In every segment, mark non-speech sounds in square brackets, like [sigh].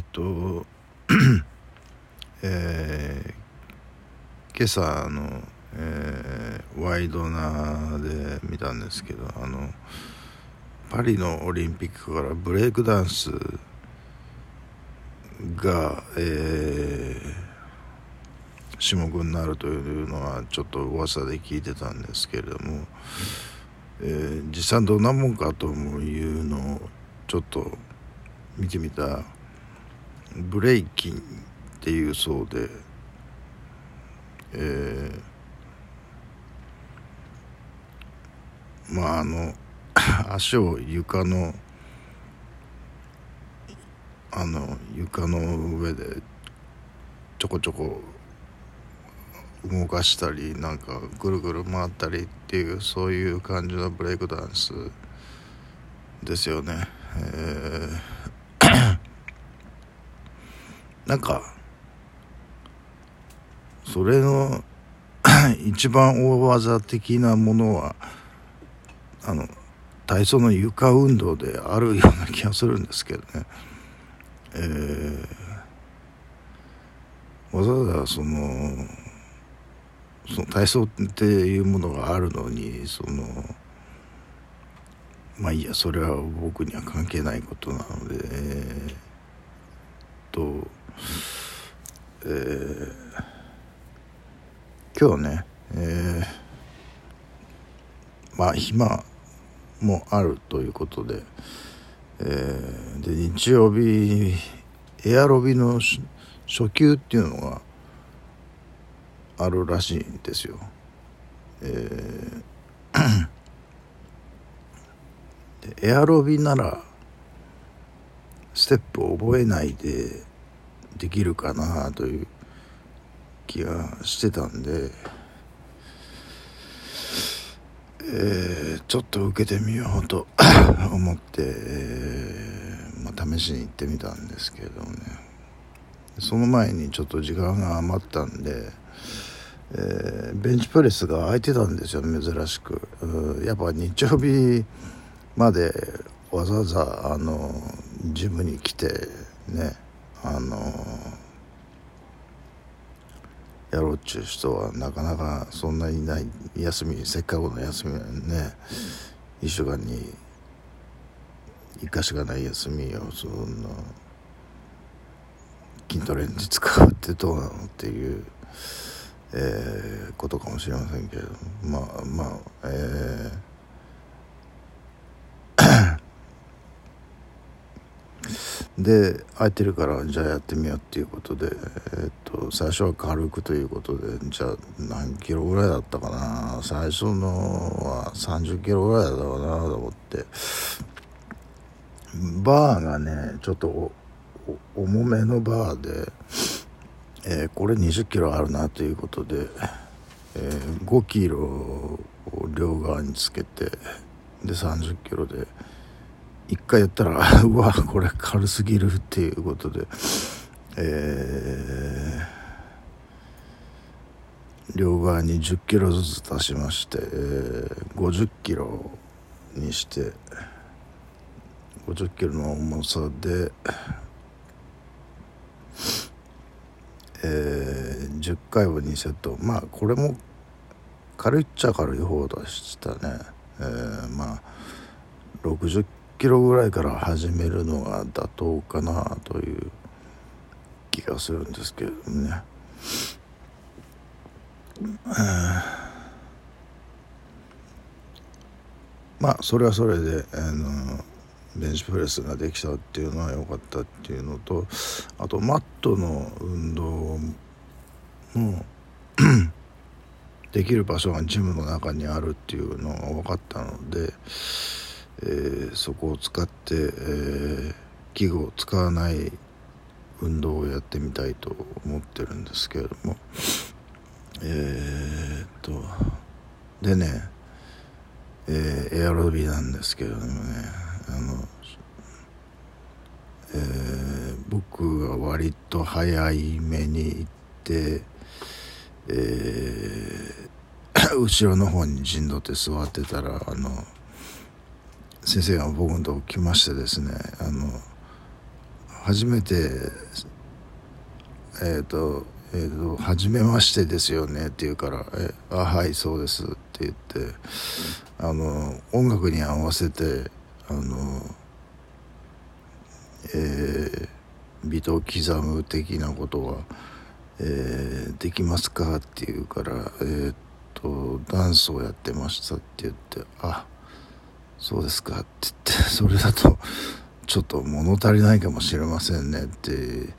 っと [clears throat] えー、今朝あの、えー、ワイドナで見たんですけどあのパリのオリンピックからブレイクダンスが、えー、種目になるというのはちょっと噂で聞いてたんですけれども、えー、実際どんなもんかというのをちょっと見てみたブレイキンっていうそうで、えー、まああの [laughs] 足を床のあの床の上でちょこちょこ動かしたりなんかぐるぐる回ったりっていうそういう感じのブレイクダンスですよね。えーなんかそれの [coughs] 一番大技的なものはあの体操の床運動であるような気がするんですけどね、えー、わざわざそのその体操っていうものがあるのにそのまあいいやそれは僕には関係ないことなので、えー、今日ね、えー、まあ暇もあるということで,、えー、で日曜日エアロビの初級っていうのがあるらしいんですよ。えー、エアロビならステップを覚えないでできるかなという気がしてたんで、えー、ちょっと受けてみようと [coughs] 思って、えー、まあ、試しに行ってみたんですけどね。その前にちょっと時間が余ったんで、えー、ベンチプレスが空いてたんですよ珍しく。やっぱ日曜日までわざわざあのジムに来てねあのやろうっちゅう人はなかなかそんなにない休みせっかくの休みね1週間に1かしかない休みをそんな筋トレに使うってどうなのっていう、えー、ことかもしれませんけどまあまあえーで空いてるからじゃあやってみようっていうことで、えー、っと最初は軽くということでじゃあ何キロぐらいだったかな最初のは30キロぐらいだったかなと思ってバーがねちょっと重めのバーで、えー、これ20キロあるなということで、えー、5キロを両側につけてで30キロで。一回やったら [laughs] うわこれ軽すぎるっていうことで。えー、両側に10キロずつ足しまして、えー、50キロにして50キロの重さで、えー、10回を2セット。まあこれも軽いっちゃ軽い方でしたね、えー、まあ60キロぐらいから始めるのが妥当かなという気がするんですけれどもね。まあそれはそれであのベンチプレスができたっていうのは良かったっていうのとあとマットの運動も [clears throat] できる場所がジムの中にあるっていうのが分かったので。えー、そこを使って、えー、器具を使わない運動をやってみたいと思ってるんですけれども。えー、っとでね、えー、エアロビなんですけれどもねあの、えー、僕が割と早い目に行って、えー、[coughs] 後ろの方に陣取って座ってたらあの先生が僕のとこ来ましてですねあの初めてえっ、ー、とえーと「初めましてですよね」って言うから「えあはいそうです」って言ってあの音楽に合わせてあのえー、ビト刻む的なことは、えー、できますか?」って言うから「えっ、ー、とダンスをやってました」って言って「あそうですか」って言って [laughs] それだとちょっと物足りないかもしれませんねって言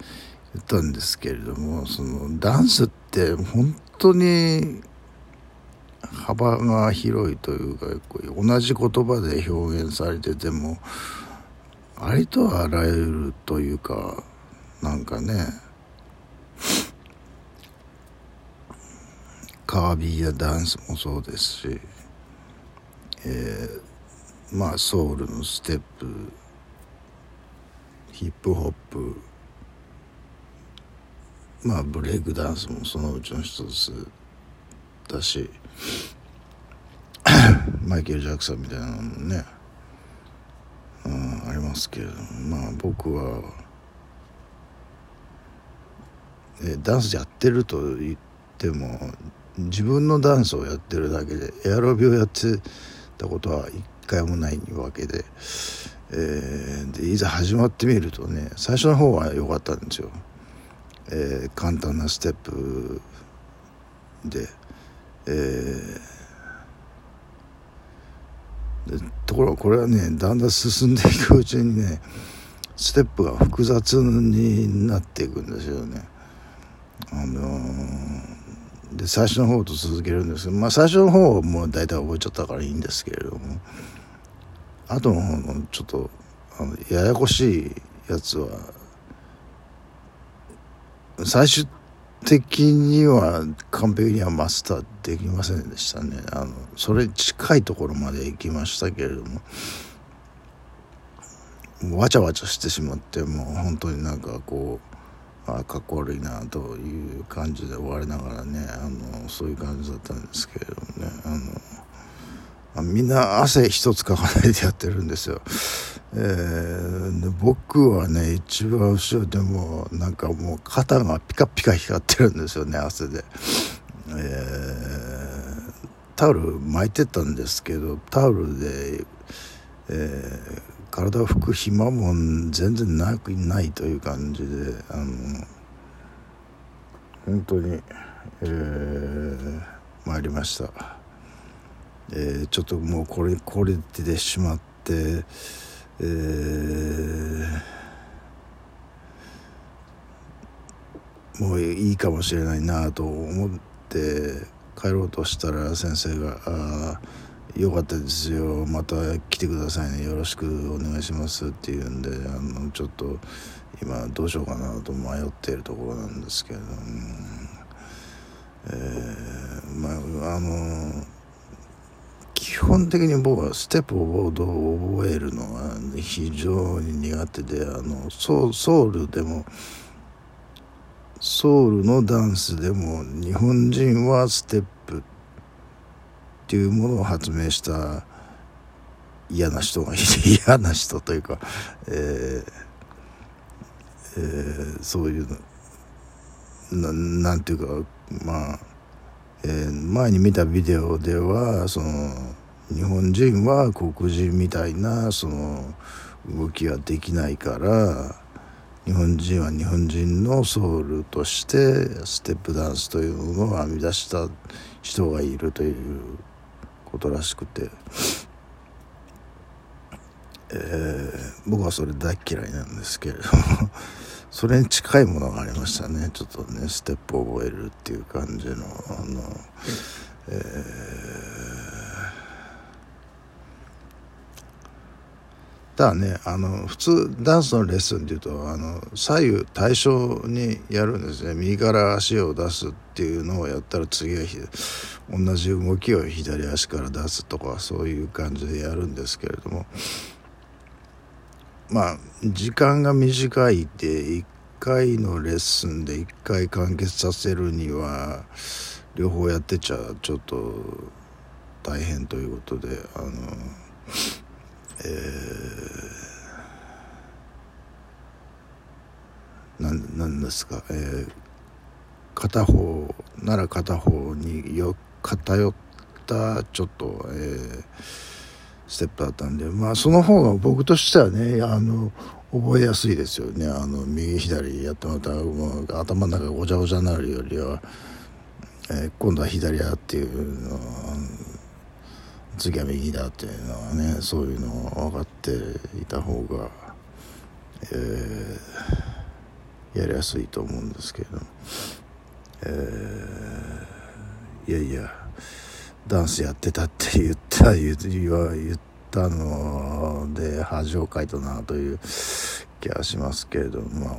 ったんですけれどもそのダンスって本当に幅が広いというか同じ言葉で表現されててもありとあらゆるというかなんかねカービーやダンスもそうですし、えー、まあソウルのステップヒップホップまあブレイクダンスもそのうちの一つだし [coughs] マイケル・ジャクソンみたいなのもね、うん、ありますけどまあ僕はえダンスやってると言っても自分のダンスをやってるだけでエアロビをやってたことは一回もないわけで。えー、でいざ始まってみるとね最初の方は良かったんですよ、えー、簡単なステップで,、えー、でところがこれはねだんだん進んでいくうちにねステップが複雑になっていくんですよね。あのー、で最初の方と続けるんですけどまあ最初の方はもう大体覚えちゃったからいいんですけれども。後の方のちょっとあのややこしいやつは最終的には完璧にはマスターできませんでしたね。あのそれ近いところまで行きましたけれどもわちゃわちゃしてしまってもう本当になんかこうあかっこ悪いなという感じで終わりながらねあのそういう感じだったんですけれどもねあのみんな汗一つかかないでやってるんですよ。えー、僕はね一番後ろでもなんかもう肩がピカピカ光ってるんですよね汗で、えー、タオル巻いてたんですけどタオルで、えー、体を拭く暇も全然なくないという感じであの本当に、えー、参りました。えー、ちょっともうこれこれてしまって、えー、もういいかもしれないなと思って帰ろうとしたら先生が「あよかったですよまた来てくださいねよろしくお願いします」って言うんであのちょっと今どうしようかなと迷っているところなんですけども、えー、まああの本的に僕はステップボードを覚えるのは非常に苦手であのソソウルでもソウルのダンスでも日本人はステップっていうものを発明した嫌な人がいて嫌な人というか、えーえー、そういうななんていうかまあえー、前に見たビデオではその日本人は黒人みたいなその動きができないから日本人は日本人のソウルとしてステップダンスというものを編み出した人がいるということらしくて、えー、僕はそれ大嫌いなんですけれども [laughs] それに近いものがありましたね。ちょっとねステップを覚えるっていう感じのあの、えー、ただねあの普通ダンスのレッスンっていうとあの左右対称にやるんですね。右から足を出すっていうのをやったら次は同じ動きを左足から出すとかそういう感じでやるんですけれども。まあ時間が短いって1回のレッスンで1回完結させるには両方やってちゃちょっと大変ということであのえななんですか、えー、片方なら片方によ偏ったちょっと、えー、ステップだったんでまあその方が僕としてはねあの覚えやすいですよね。あの右左やってもらったらもう頭の中がごちゃごちゃになるよりは、えー、今度は左やっていうの次は右だっていうのはねそういうのを分かっていた方が、えー、やりやすいと思うんですけれども、えー、いやいやダンスやってたって言った言言ったので恥をかいたなという気がしますけれどまあ、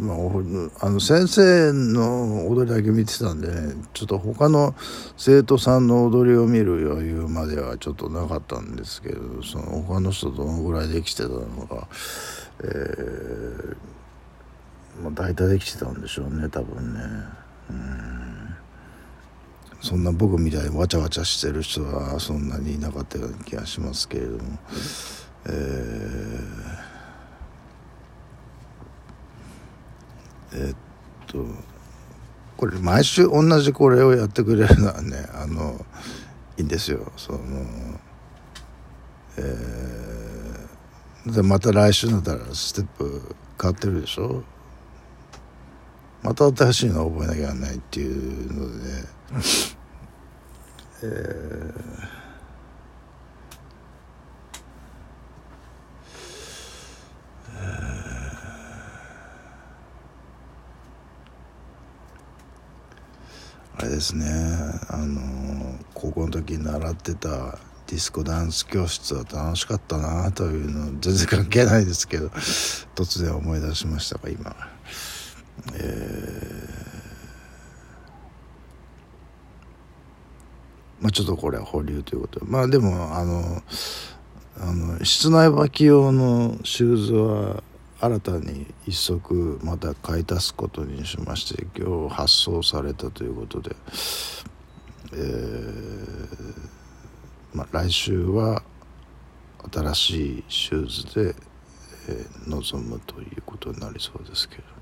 まあ、あの先生の踊りだけ見てたんでねちょっと他の生徒さんの踊りを見る余裕まではちょっとなかったんですけどその他の人どのぐらいできてたのか、えーまあ、大体できてたんでしょうね多分ね。うんそんな僕みたいにわちゃわちゃしてる人はそんなにいなかったような気がしますけれども、えー、え、っとこれ毎週同じこれをやってくれるのはねあのいいんですよ。そのえー、でまた来週になったらステップ変わってるでしょ？また新しいの覚えなきゃいけないっていうので、ね、えー、あれですね。あの高校の時に習ってたディスコダンス教室は楽しかったなというの全然関係ないですけど突然思い出しましたが今。えー。まあ、ちょっとこれは保留ということで。まあでもあのあの室内履き用のシューズは新たに一足また買い足すことにしまして今日発送されたということで、えーまあ、来週は新しいシューズで、えー、臨むということになりそうですけど。